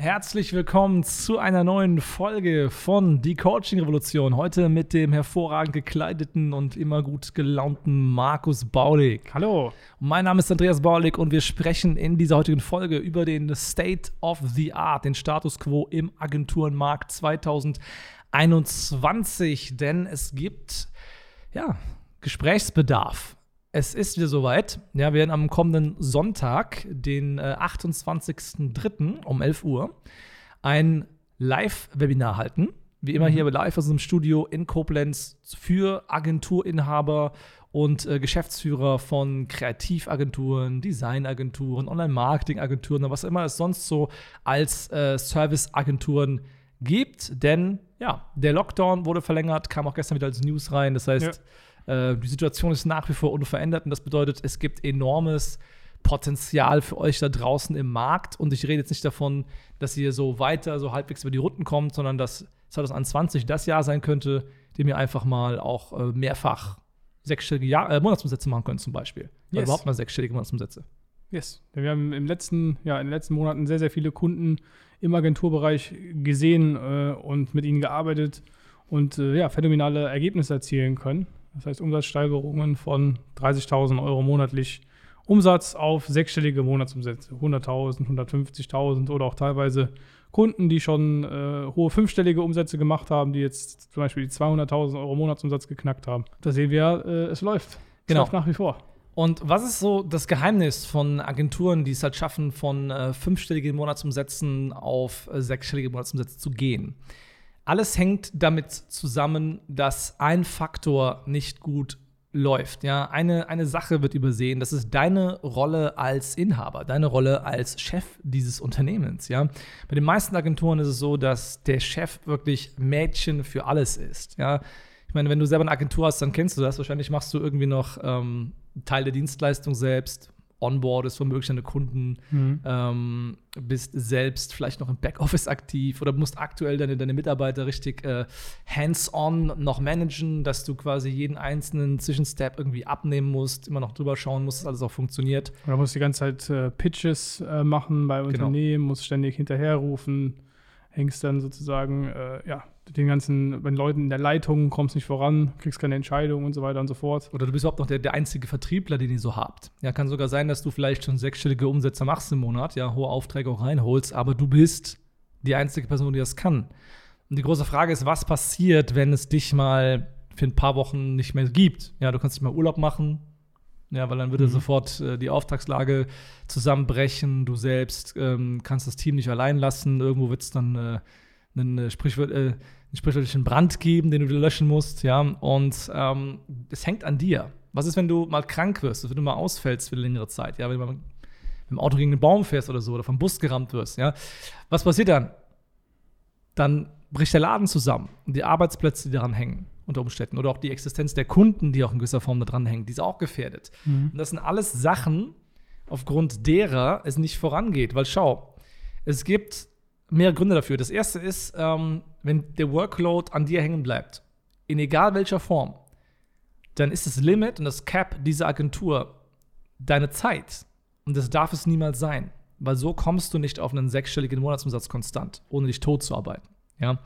Herzlich willkommen zu einer neuen Folge von Die Coaching Revolution. Heute mit dem hervorragend gekleideten und immer gut gelaunten Markus Baulig. Hallo. Mein Name ist Andreas Baulig und wir sprechen in dieser heutigen Folge über den State of the Art, den Status quo im Agenturenmarkt 2021. Denn es gibt ja Gesprächsbedarf es ist wieder soweit. Ja, wir werden am kommenden Sonntag, den äh, 28.03. um 11 Uhr, ein Live-Webinar halten. Wie immer mhm. hier live aus unserem Studio in Koblenz für Agenturinhaber und äh, Geschäftsführer von Kreativagenturen, Designagenturen, Online-Marketing-Agenturen und was immer es sonst so als äh, Serviceagenturen gibt. Denn ja, der Lockdown wurde verlängert, kam auch gestern wieder als News rein. Das heißt, ja äh, die Situation ist nach wie vor unverändert und das bedeutet, es gibt enormes Potenzial für euch da draußen im Markt. Und ich rede jetzt nicht davon, dass ihr so weiter, so halbwegs über die Runden kommt, sondern dass 2021 das Jahr sein könnte, dem ihr einfach mal auch äh, mehrfach sechsstellige Jahr, äh, Monatsumsätze machen könnt, zum Beispiel. Yes. Oder überhaupt mal sechsstellige Monatsumsätze. Yes. Wir haben im letzten, ja, in den letzten Monaten sehr, sehr viele Kunden im Agenturbereich gesehen äh, und mit ihnen gearbeitet und äh, ja, phänomenale Ergebnisse erzielen können. Das heißt Umsatzsteigerungen von 30.000 Euro monatlich Umsatz auf sechsstellige Monatsumsätze. 100.000, 150.000 oder auch teilweise Kunden, die schon äh, hohe fünfstellige Umsätze gemacht haben, die jetzt zum Beispiel die 200.000 Euro Monatsumsatz geknackt haben. Da sehen wir, äh, es läuft. Es genau. läuft nach wie vor. Und was ist so das Geheimnis von Agenturen, die es halt schaffen, von äh, fünfstelligen Monatsumsätzen auf äh, sechsstellige Monatsumsätze zu gehen? Alles hängt damit zusammen, dass ein Faktor nicht gut läuft. Ja, eine, eine Sache wird übersehen. Das ist deine Rolle als Inhaber, deine Rolle als Chef dieses Unternehmens. Ja, bei den meisten Agenturen ist es so, dass der Chef wirklich Mädchen für alles ist. Ja, ich meine, wenn du selber eine Agentur hast, dann kennst du das. Wahrscheinlich machst du irgendwie noch ähm, Teil der Dienstleistung selbst, onboardest womöglich deine Kunden, mhm. ähm, bist selbst vielleicht noch im Backoffice aktiv oder musst aktuell deine, deine Mitarbeiter richtig äh, hands-on noch managen, dass du quasi jeden einzelnen Zwischenstep irgendwie abnehmen musst, immer noch drüber schauen musst, dass alles auch funktioniert. Oder musst die ganze Zeit äh, Pitches äh, machen bei genau. Unternehmen, musst ständig hinterherrufen, hängst dann sozusagen, äh, ja, den ganzen, wenn Leuten in der Leitung kommst nicht voran, kriegst keine Entscheidung und so weiter und so fort. Oder du bist überhaupt noch der, der einzige Vertriebler, den ihr so habt. Ja, kann sogar sein, dass du vielleicht schon sechsstellige Umsätze machst im Monat, ja, hohe Aufträge auch reinholst, aber du bist die einzige Person, die das kann. Und die große Frage ist, was passiert, wenn es dich mal für ein paar Wochen nicht mehr gibt? Ja, du kannst nicht mehr Urlaub machen, ja, weil dann würde mhm. sofort äh, die Auftragslage zusammenbrechen. Du selbst ähm, kannst das Team nicht allein lassen. Irgendwo wird es dann äh, einen, äh, Sprichwort, äh, einen sprichwörtlichen Brand geben, den du wieder löschen musst, ja. Und ähm, es hängt an dir. Was ist, wenn du mal krank wirst, wenn du mal ausfällst für eine längere Zeit, ja, wenn du mal mit dem Auto gegen einen Baum fährst oder so oder vom Bus gerammt wirst, ja. Was passiert dann? Dann bricht der Laden zusammen und die Arbeitsplätze, die daran hängen, unter Umständen, oder auch die Existenz der Kunden, die auch in gewisser Form da dran hängen, die ist auch gefährdet. Mhm. Und das sind alles Sachen, aufgrund derer es nicht vorangeht. Weil schau, es gibt mehrere Gründe dafür. Das erste ist, ähm, wenn der Workload an dir hängen bleibt, in egal welcher Form, dann ist das Limit und das Cap dieser Agentur deine Zeit. Und das darf es niemals sein, weil so kommst du nicht auf einen sechsstelligen Monatsumsatz konstant, ohne dich tot zu arbeiten. Ja?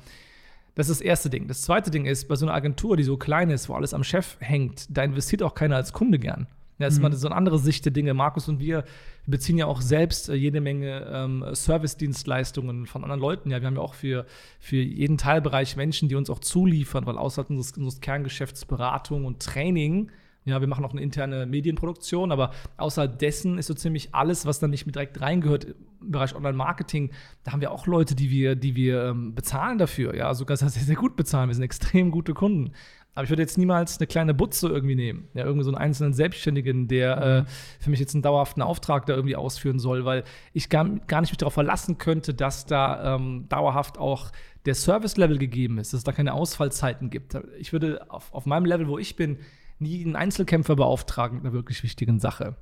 Das ist das erste Ding. Das zweite Ding ist, bei so einer Agentur, die so klein ist, wo alles am Chef hängt, da investiert auch keiner als Kunde gern. Das ist mhm. mal so eine andere Sicht der Dinge. Markus und wir beziehen ja auch selbst äh, jede Menge ähm, Service-Dienstleistungen von anderen Leuten. Ja, wir haben ja auch für, für jeden Teilbereich Menschen, die uns auch zuliefern, weil außerhalb unseres, unseres Kerngeschäfts Beratung und Training ja, wir machen auch eine interne Medienproduktion, aber außerhalb dessen ist so ziemlich alles, was dann nicht mit direkt reingehört im Bereich Online-Marketing, da haben wir auch Leute, die wir, die wir ähm, bezahlen dafür, ja, sogar sehr, sehr gut bezahlen. Wir sind extrem gute Kunden. Aber ich würde jetzt niemals eine kleine Butze irgendwie nehmen. Ja, irgendwie so einen einzelnen Selbstständigen, der Mhm. äh, für mich jetzt einen dauerhaften Auftrag da irgendwie ausführen soll, weil ich gar, gar nicht mich darauf verlassen könnte, dass da ähm, dauerhaft auch der Service-Level gegeben ist, dass es da keine Ausfallzeiten gibt. Ich würde auf, auf meinem Level, wo ich bin, nie einen Einzelkämpfer beauftragen mit einer wirklich wichtigen Sache.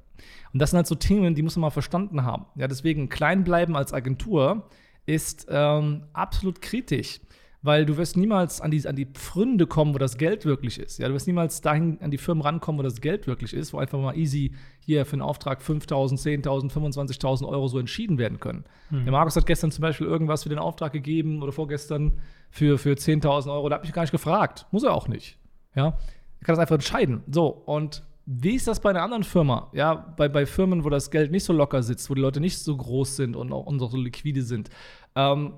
Und das sind halt so Themen, die muss man mal verstanden haben. Ja, deswegen klein bleiben als Agentur ist ähm, absolut kritisch, weil du wirst niemals an die, an die Pfründe kommen, wo das Geld wirklich ist. Ja, du wirst niemals dahin an die Firmen rankommen, wo das Geld wirklich ist, wo einfach mal easy hier für einen Auftrag 5.000, 10.000, 25.000 Euro so entschieden werden können. Der Markus hat gestern zum Beispiel irgendwas für den Auftrag gegeben oder vorgestern für, für 10.000 Euro. Da habe ich gar nicht gefragt. Muss er auch nicht. Ja, er kann das einfach entscheiden. So, und wie ist das bei einer anderen Firma? Ja, bei, bei Firmen, wo das Geld nicht so locker sitzt, wo die Leute nicht so groß sind und auch, und auch so liquide sind. Ähm,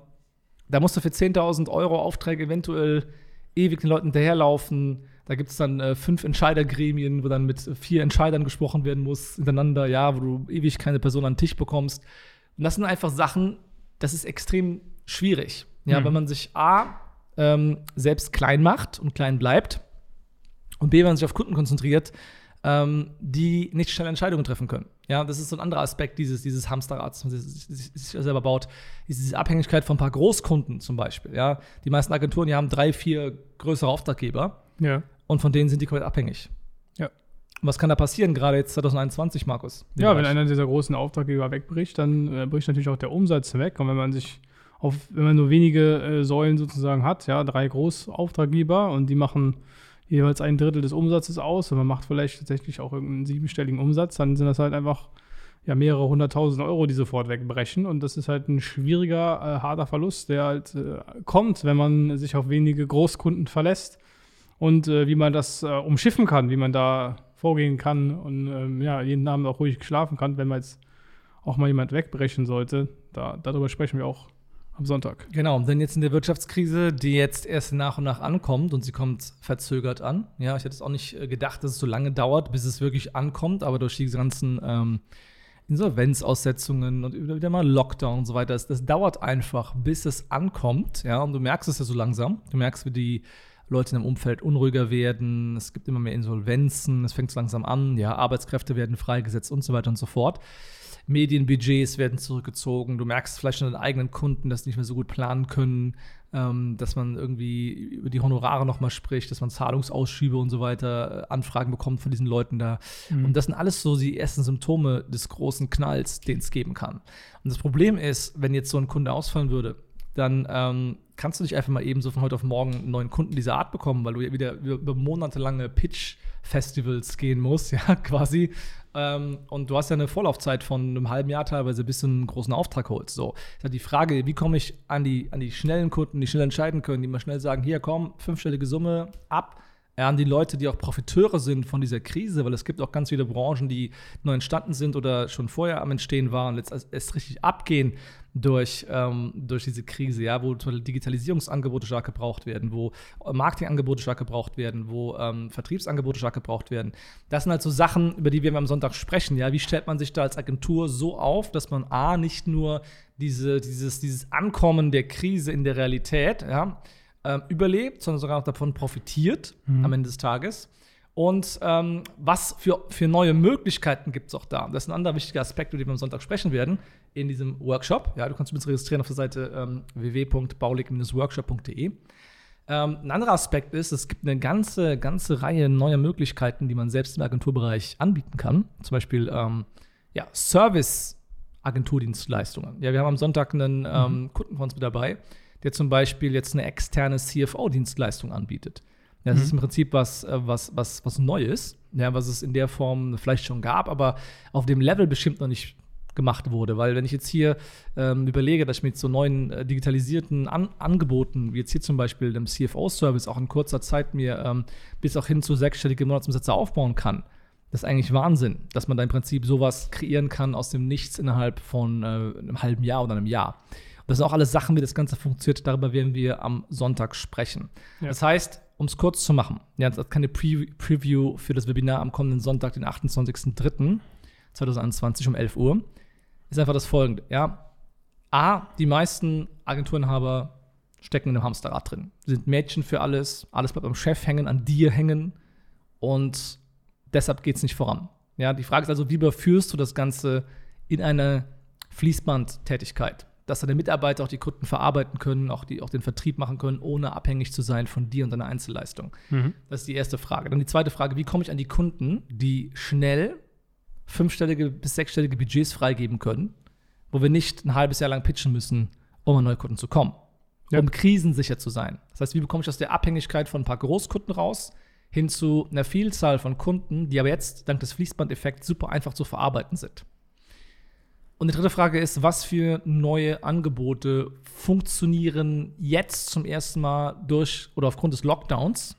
da musst du für 10.000 Euro Aufträge eventuell ewig den Leuten hinterherlaufen. Da gibt es dann äh, fünf Entscheidergremien, wo dann mit vier Entscheidern gesprochen werden muss, hintereinander, ja, wo du ewig keine Person an den Tisch bekommst. Und das sind einfach Sachen, das ist extrem schwierig. Ja, Mhm. wenn man sich A, ähm, selbst klein macht und klein bleibt und B, wenn man sich auf Kunden konzentriert, ähm, die nicht schnell Entscheidungen treffen können. Ja, das ist so ein anderer Aspekt dieses, dieses Hamsterrads, das man sich, selber baut. Ist diese Abhängigkeit von ein paar Großkunden zum Beispiel. Ja, die meisten Agenturen, die haben drei, vier größere Auftraggeber Ja. und von denen sind die komplett abhängig. Ja. Und was kann da passieren, gerade jetzt 2021, Markus? Ja, wenn Bereich? einer dieser großen Auftraggeber wegbricht, dann äh, bricht natürlich auch der Umsatz weg. Und wenn man sich auf, wenn man nur wenige äh, Säulen sozusagen hat, ja, drei Großauftraggeber und die machen jeweils ein Drittel des Umsatzes aus und man macht vielleicht tatsächlich auch irgendeinen siebenstelligen Umsatz, dann sind das halt einfach ja, mehrere hunderttausend Euro, die sofort wegbrechen. Und das ist halt ein schwieriger, äh, harter Verlust, der halt äh, kommt, wenn man sich auf wenige Großkunden verlässt. Und äh, wie man das äh, umschiffen kann, wie man da vorgehen kann und ähm, ja, jeden Abend auch ruhig schlafen kann, wenn man jetzt auch mal jemand wegbrechen sollte. Da, darüber sprechen wir auch am Sonntag. Genau, denn jetzt in der Wirtschaftskrise, die jetzt erst nach und nach ankommt und sie kommt verzögert an. Ja, ich hätte es auch nicht äh, gedacht, dass es so lange dauert, bis es wirklich ankommt, aber durch die ganzen ähm, Insolvenzaussetzungen und wieder mal Lockdown und so weiter, das, das dauert einfach, bis es ankommt. Ja, und du merkst es ja so langsam. Du merkst, wie die Leute in dem Umfeld unruhiger werden, es gibt immer mehr Insolvenzen, es fängt so langsam an, ja, Arbeitskräfte werden freigesetzt und so weiter und so fort. Medienbudgets werden zurückgezogen. Du merkst vielleicht schon deinen eigenen Kunden, dass sie nicht mehr so gut planen können, ähm, dass man irgendwie über die Honorare nochmal spricht, dass man Zahlungsausschübe und so weiter, äh, Anfragen bekommt von diesen Leuten da. Und das sind alles so die ersten Symptome des großen Knalls, den es geben kann. Und das Problem ist, wenn jetzt so ein Kunde ausfallen würde, dann ähm, kannst du nicht einfach mal eben so von heute auf morgen einen neuen Kunden dieser Art bekommen, weil du ja wieder über, monatelange Pitch-Festivals gehen musst, ja, quasi. Ähm, und du hast ja eine Vorlaufzeit von einem halben Jahr teilweise, bis du einen großen Auftrag holst. So, ist halt die Frage, wie komme ich an die, an die schnellen Kunden, die schnell entscheiden können, die mal schnell sagen, hier komm, fünfstellige Summe ab, an die Leute, die auch Profiteure sind von dieser Krise, weil es gibt auch ganz viele Branchen, die neu entstanden sind oder schon vorher am Entstehen waren, jetzt erst- richtig abgehen durch, ähm, durch diese Krise, ja, wo Digitalisierungsangebote stark gebraucht werden, wo Marketingangebote stark gebraucht werden, wo ähm, Vertriebsangebote stark gebraucht werden. Das sind halt so Sachen, über die wir am Sonntag sprechen, ja. Wie stellt man sich da als Agentur so auf, dass man A, nicht nur diese, dieses, dieses Ankommen der Krise in der Realität, ja, ähm, überlebt, sondern sogar noch davon profitiert am Ende des Tages. Und ähm, was für, für neue Möglichkeiten gibt es auch da? Das ist ein anderer wichtiger Aspekt, über den wir am Sonntag sprechen werden, in diesem Workshop. Ja, du kannst dich registrieren auf der Seite ähm, www.baulig-workshop.de. Ähm, ein anderer Aspekt ist, es gibt eine ganze, ganze Reihe neuer Möglichkeiten, die man selbst im Agenturbereich anbieten kann. Zum Beispiel ähm, ja, Service-Agenturdienstleistungen. Ja, wir haben am Sonntag einen ähm, Kunden von uns mit dabei, der zum Beispiel jetzt eine externe CFO-Dienstleistung anbietet. Das ist im Prinzip was, äh, was, was, was Neues, ja, was es in der Form vielleicht schon gab, aber auf dem Level bestimmt noch nicht gemacht wurde. Weil wenn ich jetzt hier ähm, überlege, dass ich mit so neuen äh, digitalisierten An Angeboten, wie jetzt hier zum Beispiel dem CFO-Service, auch in kurzer Zeit mir ähm, bis auch hin zu sechsstellige Monatsumsätze aufbauen kann, das ist eigentlich Wahnsinn, dass man da im Prinzip sowas kreieren kann aus dem Nichts innerhalb von äh, einem halben Jahr oder einem Jahr. Das sind auch alles Sachen, wie das Ganze funktioniert. Darüber werden wir am Sonntag sprechen. Ja. Das heißt, um es kurz zu machen, ja, das ist keine Pre Preview für das Webinar am kommenden Sonntag, den 28.03.2021 um 11 Uhr, ist einfach das folgende. Ja. A, die meisten Agenturenhaber stecken in einem Hamsterrad drin. Sind Mädchen für alles, alles bleibt am Chef hängen, an dir hängen und deshalb geht es nicht voran. Ja, die Frage ist also, wie überführst du das Ganze in eine Fließbandtätigkeit? Dass deine Mitarbeiter auch die Kunden verarbeiten können, auch, die, auch den Vertrieb machen können, ohne abhängig zu sein von dir und deiner Einzelleistung. Mhm. Das ist die erste Frage. Dann die zweite Frage, wie komme ich an die Kunden, die schnell fünfstellige bis sechsstellige Budgets freigeben können, wo wir nicht ein halbes Jahr lang pitchen müssen, um an neue Kunden zu kommen ja. um krisensicher zu sein. Das heißt, wie bekomme ich aus der Abhängigkeit von ein paar Großkunden raus hin zu einer Vielzahl von Kunden, die aber jetzt dank des Fließbandeffekts super einfach zu verarbeiten sind. Und die dritte Frage ist, was für neue Angebote funktionieren jetzt zum ersten Mal durch oder aufgrund des Lockdowns,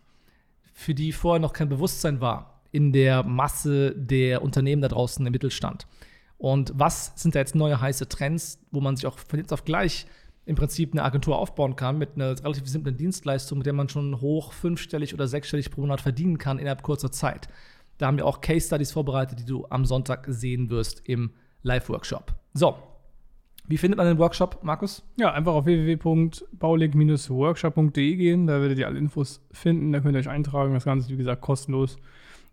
für die vorher noch kein Bewusstsein war in der Masse der Unternehmen da draußen im Mittelstand. Und was sind da jetzt neue heiße Trends, wo man sich auch von jetzt auf gleich im Prinzip eine Agentur aufbauen kann mit einer relativ simplen Dienstleistung, mit der man schon hoch fünfstellig oder sechsstellig pro Monat verdienen kann innerhalb kurzer Zeit. Da haben wir auch Case Studies vorbereitet, die du am Sonntag sehen wirst im Live-Workshop. So, wie findet man den Workshop, Markus? Ja, einfach auf www.baulig-workshop.de gehen. Da werdet ihr alle Infos finden. Da könnt ihr euch eintragen. Das Ganze ist, wie gesagt, kostenlos.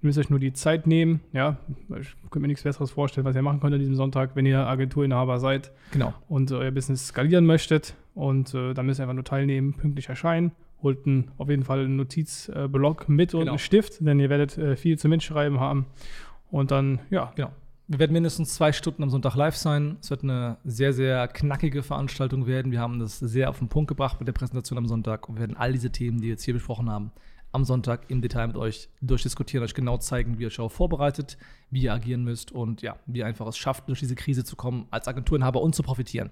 Ihr müsst euch nur die Zeit nehmen. Ja, ich könnte mir nichts Besseres vorstellen, was ihr machen könnt an diesem Sonntag, wenn ihr Agenturinhaber seid. Genau. Und äh, euer Business skalieren möchtet. Und äh, dann müsst ihr einfach nur teilnehmen, pünktlich erscheinen. Holt einen, auf jeden Fall einen Notizblock mit und genau. einen Stift, denn ihr werdet äh, viel zum Mitschreiben haben. Und dann, ja. Genau. Wir werden mindestens zwei Stunden am Sonntag live sein. Es wird eine sehr, sehr knackige Veranstaltung werden. Wir haben das sehr auf den Punkt gebracht mit der Präsentation am Sonntag und werden all diese Themen, die wir jetzt hier besprochen haben, am Sonntag im Detail mit euch durchdiskutieren, euch genau zeigen, wie ihr euch auch vorbereitet, wie ihr agieren müsst und ja, wie ihr einfach es schafft, durch diese Krise zu kommen, als Agenturinhaber und zu profitieren.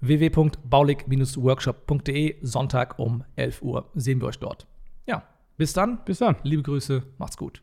www.baulig-workshop.de, Sonntag um 11 Uhr sehen wir euch dort. Ja, bis dann. Bis dann. Liebe Grüße, macht's gut.